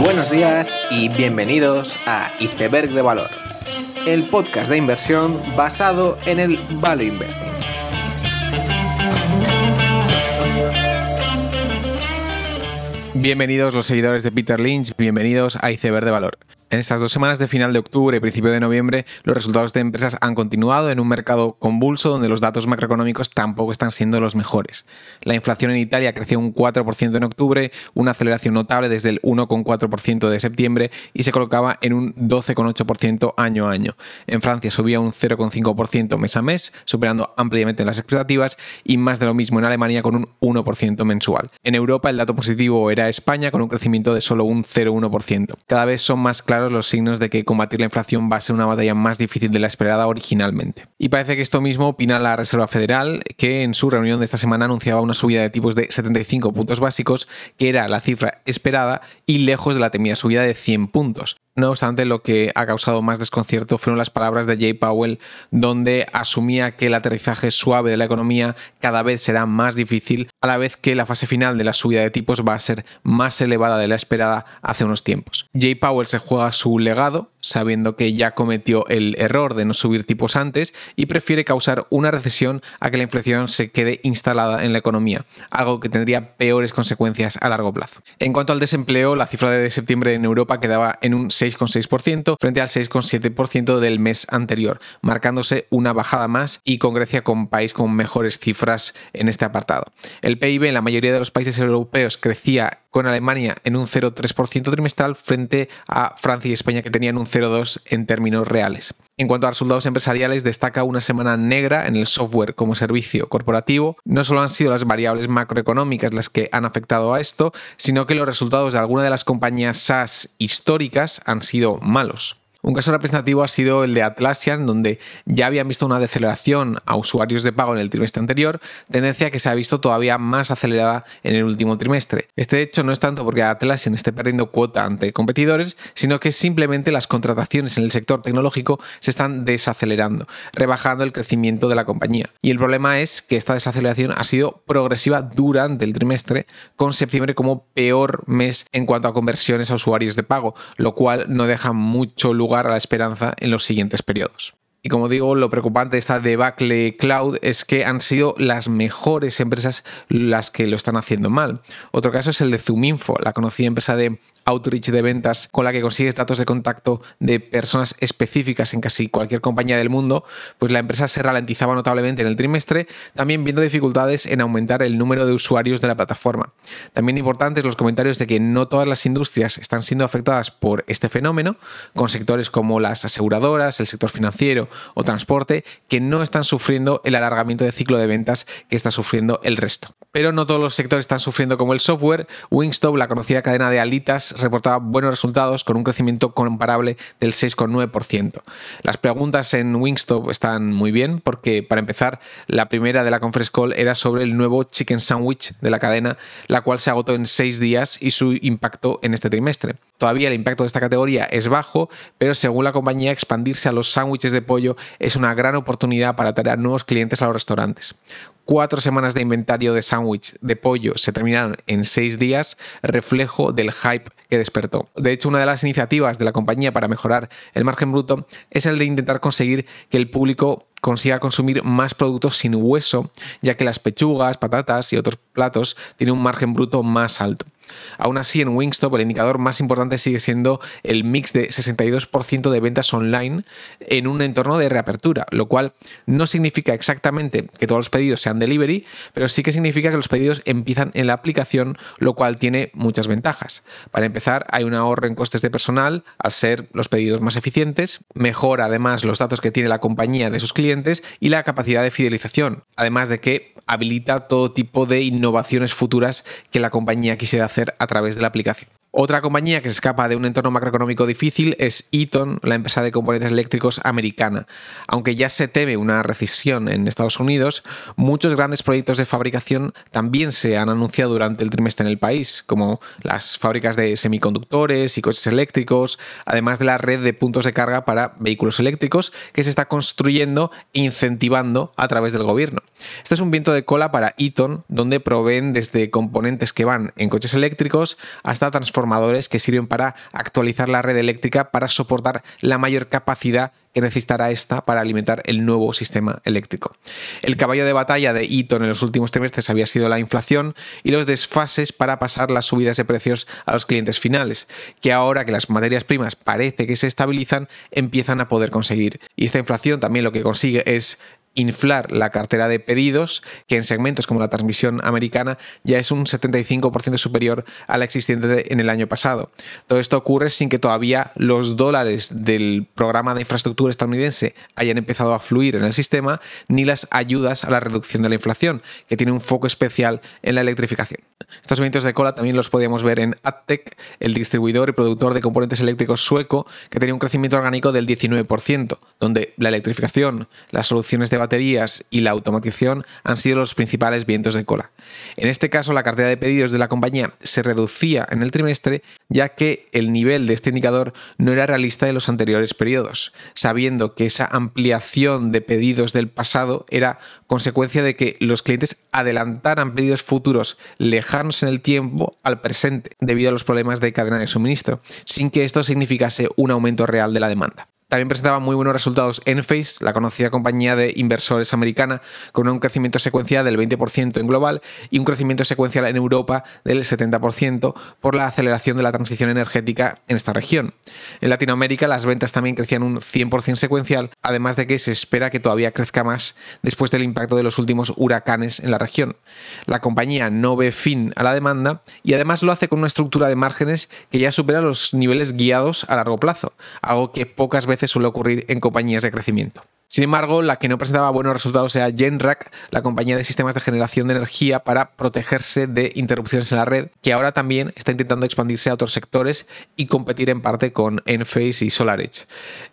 Buenos días y bienvenidos a Iceberg de Valor, el podcast de inversión basado en el Value Investing. Bienvenidos los seguidores de Peter Lynch, bienvenidos a Iceberg de Valor. En estas dos semanas de final de octubre y principio de noviembre, los resultados de empresas han continuado en un mercado convulso donde los datos macroeconómicos tampoco están siendo los mejores. La inflación en Italia creció un 4% en octubre, una aceleración notable desde el 1,4% de septiembre y se colocaba en un 12,8% año a año. En Francia subía un 0,5% mes a mes, superando ampliamente las expectativas y más de lo mismo en Alemania con un 1% mensual. En Europa el dato positivo era España con un crecimiento de solo un 0,1%. Cada vez son más claros los signos de que combatir la inflación va a ser una batalla más difícil de la esperada originalmente. Y parece que esto mismo opina la Reserva Federal, que en su reunión de esta semana anunciaba una subida de tipos de 75 puntos básicos, que era la cifra esperada y lejos de la temida subida de 100 puntos. No obstante, lo que ha causado más desconcierto fueron las palabras de Jay Powell, donde asumía que el aterrizaje suave de la economía cada vez será más difícil, a la vez que la fase final de la subida de tipos va a ser más elevada de la esperada hace unos tiempos. Jay Powell se juega su legado, sabiendo que ya cometió el error de no subir tipos antes y prefiere causar una recesión a que la inflación se quede instalada en la economía, algo que tendría peores consecuencias a largo plazo. En cuanto al desempleo, la cifra de septiembre en Europa quedaba en un 6,6% frente al 6,7% del mes anterior, marcándose una bajada más y con Grecia como país con mejores cifras en este apartado. El PIB en la mayoría de los países europeos crecía con Alemania en un 0,3% trimestral frente a Francia y España que tenían un 0,2% en términos reales. En cuanto a resultados empresariales, destaca una semana negra en el software como servicio corporativo. No solo han sido las variables macroeconómicas las que han afectado a esto, sino que los resultados de alguna de las compañías SaaS históricas han sido malos. Un caso representativo ha sido el de Atlassian, donde ya habían visto una deceleración a usuarios de pago en el trimestre anterior, tendencia que se ha visto todavía más acelerada en el último trimestre. Este hecho no es tanto porque Atlassian esté perdiendo cuota ante competidores, sino que simplemente las contrataciones en el sector tecnológico se están desacelerando, rebajando el crecimiento de la compañía. Y el problema es que esta desaceleración ha sido progresiva durante el trimestre, con septiembre como peor mes en cuanto a conversiones a usuarios de pago, lo cual no deja mucho lugar a la esperanza en los siguientes periodos. Y como digo, lo preocupante de esta debacle cloud es que han sido las mejores empresas las que lo están haciendo mal. Otro caso es el de Zuminfo, la conocida empresa de outreach de ventas con la que consigues datos de contacto de personas específicas en casi cualquier compañía del mundo, pues la empresa se ralentizaba notablemente en el trimestre, también viendo dificultades en aumentar el número de usuarios de la plataforma. También importantes los comentarios de que no todas las industrias están siendo afectadas por este fenómeno, con sectores como las aseguradoras, el sector financiero o transporte, que no están sufriendo el alargamiento de ciclo de ventas que está sufriendo el resto. Pero no todos los sectores están sufriendo como el software. Wingstop, la conocida cadena de alitas, reportaba buenos resultados con un crecimiento comparable del 6,9%. Las preguntas en Wingstop están muy bien porque, para empezar, la primera de la conference call era sobre el nuevo chicken sandwich de la cadena, la cual se agotó en seis días y su impacto en este trimestre. Todavía el impacto de esta categoría es bajo, pero según la compañía, expandirse a los sándwiches de pollo es una gran oportunidad para atraer nuevos clientes a los restaurantes cuatro semanas de inventario de sándwich de pollo se terminaron en seis días, reflejo del hype que despertó. De hecho, una de las iniciativas de la compañía para mejorar el margen bruto es el de intentar conseguir que el público consiga consumir más productos sin hueso, ya que las pechugas, patatas y otros platos tienen un margen bruto más alto. Aún así, en Wingstop el indicador más importante sigue siendo el mix de 62% de ventas online en un entorno de reapertura, lo cual no significa exactamente que todos los pedidos sean delivery, pero sí que significa que los pedidos empiezan en la aplicación, lo cual tiene muchas ventajas. Para empezar, hay un ahorro en costes de personal al ser los pedidos más eficientes, mejora además los datos que tiene la compañía de sus clientes y la capacidad de fidelización, además de que habilita todo tipo de innovaciones futuras que la compañía quisiera hacer a través de la aplicación. Otra compañía que se escapa de un entorno macroeconómico difícil es Eaton, la empresa de componentes eléctricos americana. Aunque ya se teme una recesión en Estados Unidos, muchos grandes proyectos de fabricación también se han anunciado durante el trimestre en el país, como las fábricas de semiconductores y coches eléctricos, además de la red de puntos de carga para vehículos eléctricos que se está construyendo e incentivando a través del gobierno. Esto es un viento de cola para Eaton, donde proveen desde componentes que van en coches eléctricos hasta transformadores que sirven para actualizar la red eléctrica para soportar la mayor capacidad que necesitará esta para alimentar el nuevo sistema eléctrico. El caballo de batalla de Eaton en los últimos trimestres había sido la inflación y los desfases para pasar las subidas de precios a los clientes finales, que ahora que las materias primas parece que se estabilizan, empiezan a poder conseguir. Y esta inflación también lo que consigue es inflar la cartera de pedidos, que en segmentos como la transmisión americana ya es un 75% superior a la existente en el año pasado. Todo esto ocurre sin que todavía los dólares del programa de infraestructura estadounidense hayan empezado a fluir en el sistema, ni las ayudas a la reducción de la inflación, que tiene un foco especial en la electrificación. Estos eventos de cola también los podíamos ver en Adtech, el distribuidor y productor de componentes eléctricos sueco, que tenía un crecimiento orgánico del 19%, donde la electrificación, las soluciones de baterías y la automatización han sido los principales vientos de cola. En este caso, la cartera de pedidos de la compañía se reducía en el trimestre, ya que el nivel de este indicador no era realista en los anteriores periodos, sabiendo que esa ampliación de pedidos del pasado era consecuencia de que los clientes adelantaran pedidos futuros lejanos en el tiempo al presente, debido a los problemas de cadena de suministro, sin que esto significase un aumento real de la demanda. También presentaba muy buenos resultados Enphase, la conocida compañía de inversores americana, con un crecimiento secuencial del 20% en global y un crecimiento secuencial en Europa del 70% por la aceleración de la transición energética en esta región. En Latinoamérica las ventas también crecían un 100% secuencial, además de que se espera que todavía crezca más después del impacto de los últimos huracanes en la región. La compañía no ve fin a la demanda y además lo hace con una estructura de márgenes que ya supera los niveles guiados a largo plazo, algo que pocas veces suele ocurrir en compañías de crecimiento. Sin embargo, la que no presentaba buenos resultados era Genrack, la compañía de sistemas de generación de energía para protegerse de interrupciones en la red, que ahora también está intentando expandirse a otros sectores y competir en parte con Enphase y SolarEdge.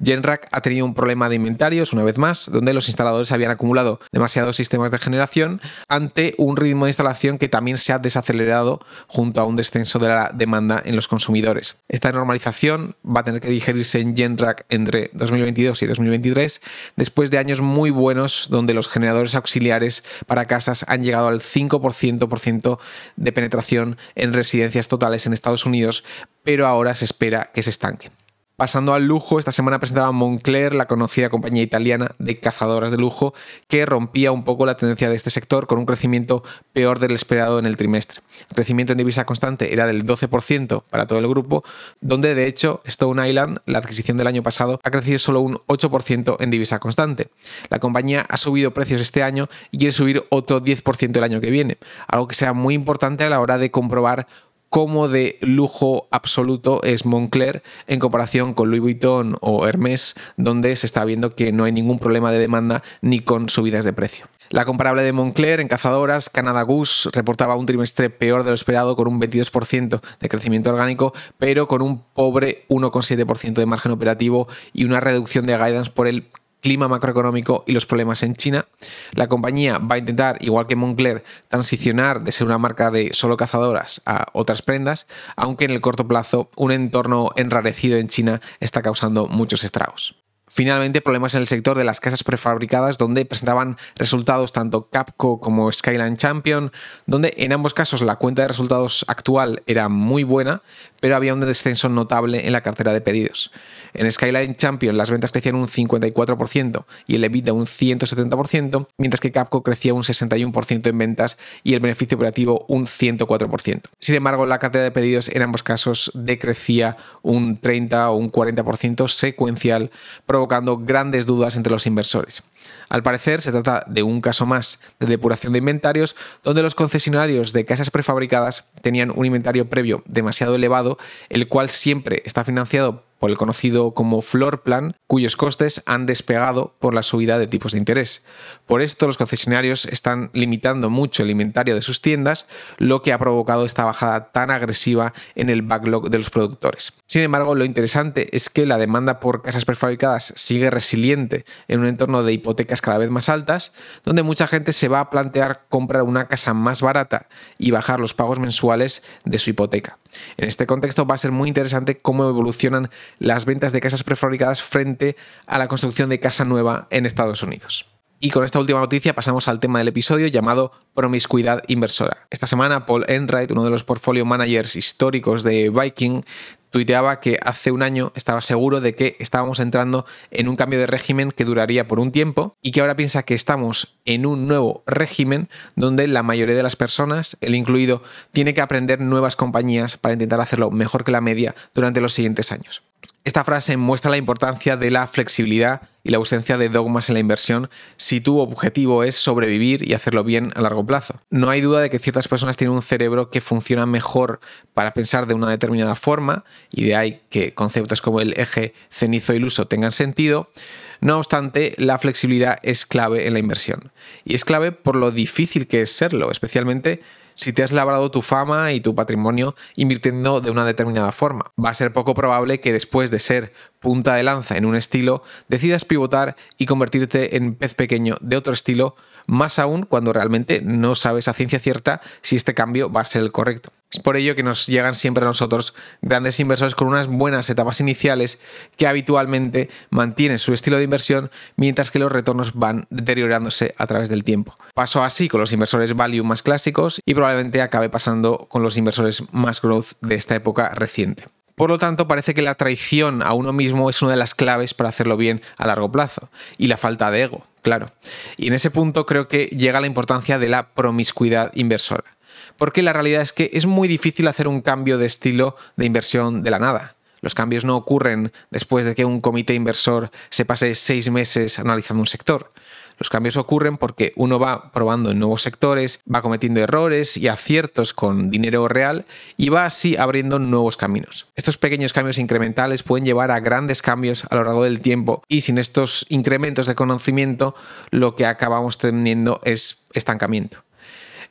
Genrack ha tenido un problema de inventarios, una vez más, donde los instaladores habían acumulado demasiados sistemas de generación ante un ritmo de instalación que también se ha desacelerado junto a un descenso de la demanda en los consumidores. Esta normalización va a tener que digerirse en Genrack entre 2022 y 2023 después de años muy buenos donde los generadores auxiliares para casas han llegado al 5% de penetración en residencias totales en Estados Unidos, pero ahora se espera que se estanquen. Pasando al lujo, esta semana presentaba Moncler, la conocida compañía italiana de cazadoras de lujo, que rompía un poco la tendencia de este sector con un crecimiento peor del esperado en el trimestre. El crecimiento en divisa constante era del 12% para todo el grupo, donde de hecho Stone Island, la adquisición del año pasado, ha crecido solo un 8% en divisa constante. La compañía ha subido precios este año y quiere subir otro 10% el año que viene, algo que sea muy importante a la hora de comprobar cómo de lujo absoluto es Moncler en comparación con Louis Vuitton o Hermès, donde se está viendo que no hay ningún problema de demanda ni con subidas de precio. La comparable de Moncler en cazadoras, Canada Goose, reportaba un trimestre peor de lo esperado con un 22% de crecimiento orgánico, pero con un pobre 1,7% de margen operativo y una reducción de guidance por el clima macroeconómico y los problemas en China. La compañía va a intentar, igual que Moncler, transicionar de ser una marca de solo cazadoras a otras prendas, aunque en el corto plazo un entorno enrarecido en China está causando muchos estragos. Finalmente, problemas en el sector de las casas prefabricadas, donde presentaban resultados tanto Capco como Skyline Champion, donde en ambos casos la cuenta de resultados actual era muy buena, pero había un descenso notable en la cartera de pedidos. En Skyline Champion las ventas crecían un 54% y el EBITDA un 170%, mientras que Capco crecía un 61% en ventas y el beneficio operativo un 104%. Sin embargo, la cartera de pedidos en ambos casos decrecía un 30 o un 40% secuencial, provocando grandes dudas entre los inversores. Al parecer se trata de un caso más de depuración de inventarios donde los concesionarios de casas prefabricadas tenían un inventario previo demasiado elevado, el cual siempre está financiado el conocido como floor plan, cuyos costes han despegado por la subida de tipos de interés. Por esto los concesionarios están limitando mucho el inventario de sus tiendas, lo que ha provocado esta bajada tan agresiva en el backlog de los productores. Sin embargo, lo interesante es que la demanda por casas prefabricadas sigue resiliente en un entorno de hipotecas cada vez más altas, donde mucha gente se va a plantear comprar una casa más barata y bajar los pagos mensuales de su hipoteca. En este contexto va a ser muy interesante cómo evolucionan las ventas de casas prefabricadas frente a la construcción de casa nueva en Estados Unidos. Y con esta última noticia pasamos al tema del episodio llamado promiscuidad inversora. Esta semana Paul Enright, uno de los portfolio managers históricos de Viking, tuiteaba que hace un año estaba seguro de que estábamos entrando en un cambio de régimen que duraría por un tiempo y que ahora piensa que estamos en un nuevo régimen donde la mayoría de las personas, el incluido, tiene que aprender nuevas compañías para intentar hacerlo mejor que la media durante los siguientes años. Esta frase muestra la importancia de la flexibilidad y la ausencia de dogmas en la inversión si tu objetivo es sobrevivir y hacerlo bien a largo plazo. No hay duda de que ciertas personas tienen un cerebro que funciona mejor para pensar de una determinada forma y de ahí que conceptos como el eje cenizo-iluso tengan sentido. No obstante, la flexibilidad es clave en la inversión. Y es clave por lo difícil que es serlo, especialmente si te has labrado tu fama y tu patrimonio invirtiendo de una determinada forma. Va a ser poco probable que después de ser punta de lanza en un estilo, decidas pivotar y convertirte en pez pequeño de otro estilo más aún cuando realmente no sabes a ciencia cierta si este cambio va a ser el correcto. Es por ello que nos llegan siempre a nosotros grandes inversores con unas buenas etapas iniciales que habitualmente mantienen su estilo de inversión mientras que los retornos van deteriorándose a través del tiempo. Pasó así con los inversores value más clásicos y probablemente acabe pasando con los inversores más growth de esta época reciente. Por lo tanto, parece que la traición a uno mismo es una de las claves para hacerlo bien a largo plazo, y la falta de ego, claro. Y en ese punto creo que llega la importancia de la promiscuidad inversora. Porque la realidad es que es muy difícil hacer un cambio de estilo de inversión de la nada. Los cambios no ocurren después de que un comité inversor se pase seis meses analizando un sector. Los cambios ocurren porque uno va probando en nuevos sectores, va cometiendo errores y aciertos con dinero real y va así abriendo nuevos caminos. Estos pequeños cambios incrementales pueden llevar a grandes cambios a lo largo del tiempo y sin estos incrementos de conocimiento lo que acabamos teniendo es estancamiento.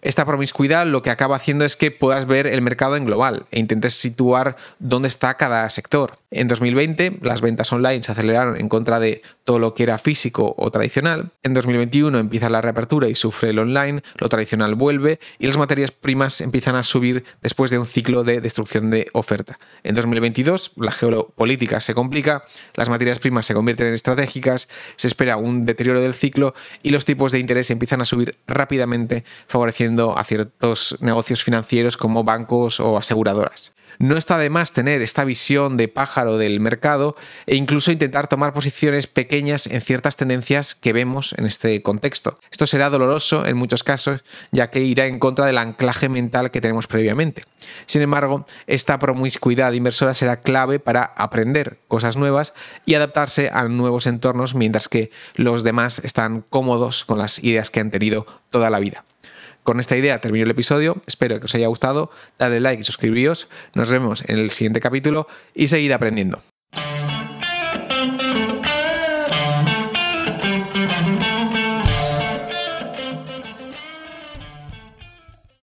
Esta promiscuidad lo que acaba haciendo es que puedas ver el mercado en global e intentes situar dónde está cada sector. En 2020 las ventas online se aceleraron en contra de todo lo que era físico o tradicional. En 2021 empieza la reapertura y sufre el online, lo tradicional vuelve y las materias primas empiezan a subir después de un ciclo de destrucción de oferta. En 2022 la geopolítica se complica, las materias primas se convierten en estratégicas, se espera un deterioro del ciclo y los tipos de interés empiezan a subir rápidamente favoreciendo a ciertos negocios financieros como bancos o aseguradoras. No está de más tener esta visión de pájaro del mercado e incluso intentar tomar posiciones pequeñas en ciertas tendencias que vemos en este contexto. Esto será doloroso en muchos casos, ya que irá en contra del anclaje mental que tenemos previamente. Sin embargo, esta promiscuidad inversora será clave para aprender cosas nuevas y adaptarse a nuevos entornos mientras que los demás están cómodos con las ideas que han tenido toda la vida. Con esta idea termino el episodio, espero que os haya gustado, dadle like y suscribíos, nos vemos en el siguiente capítulo y seguid aprendiendo.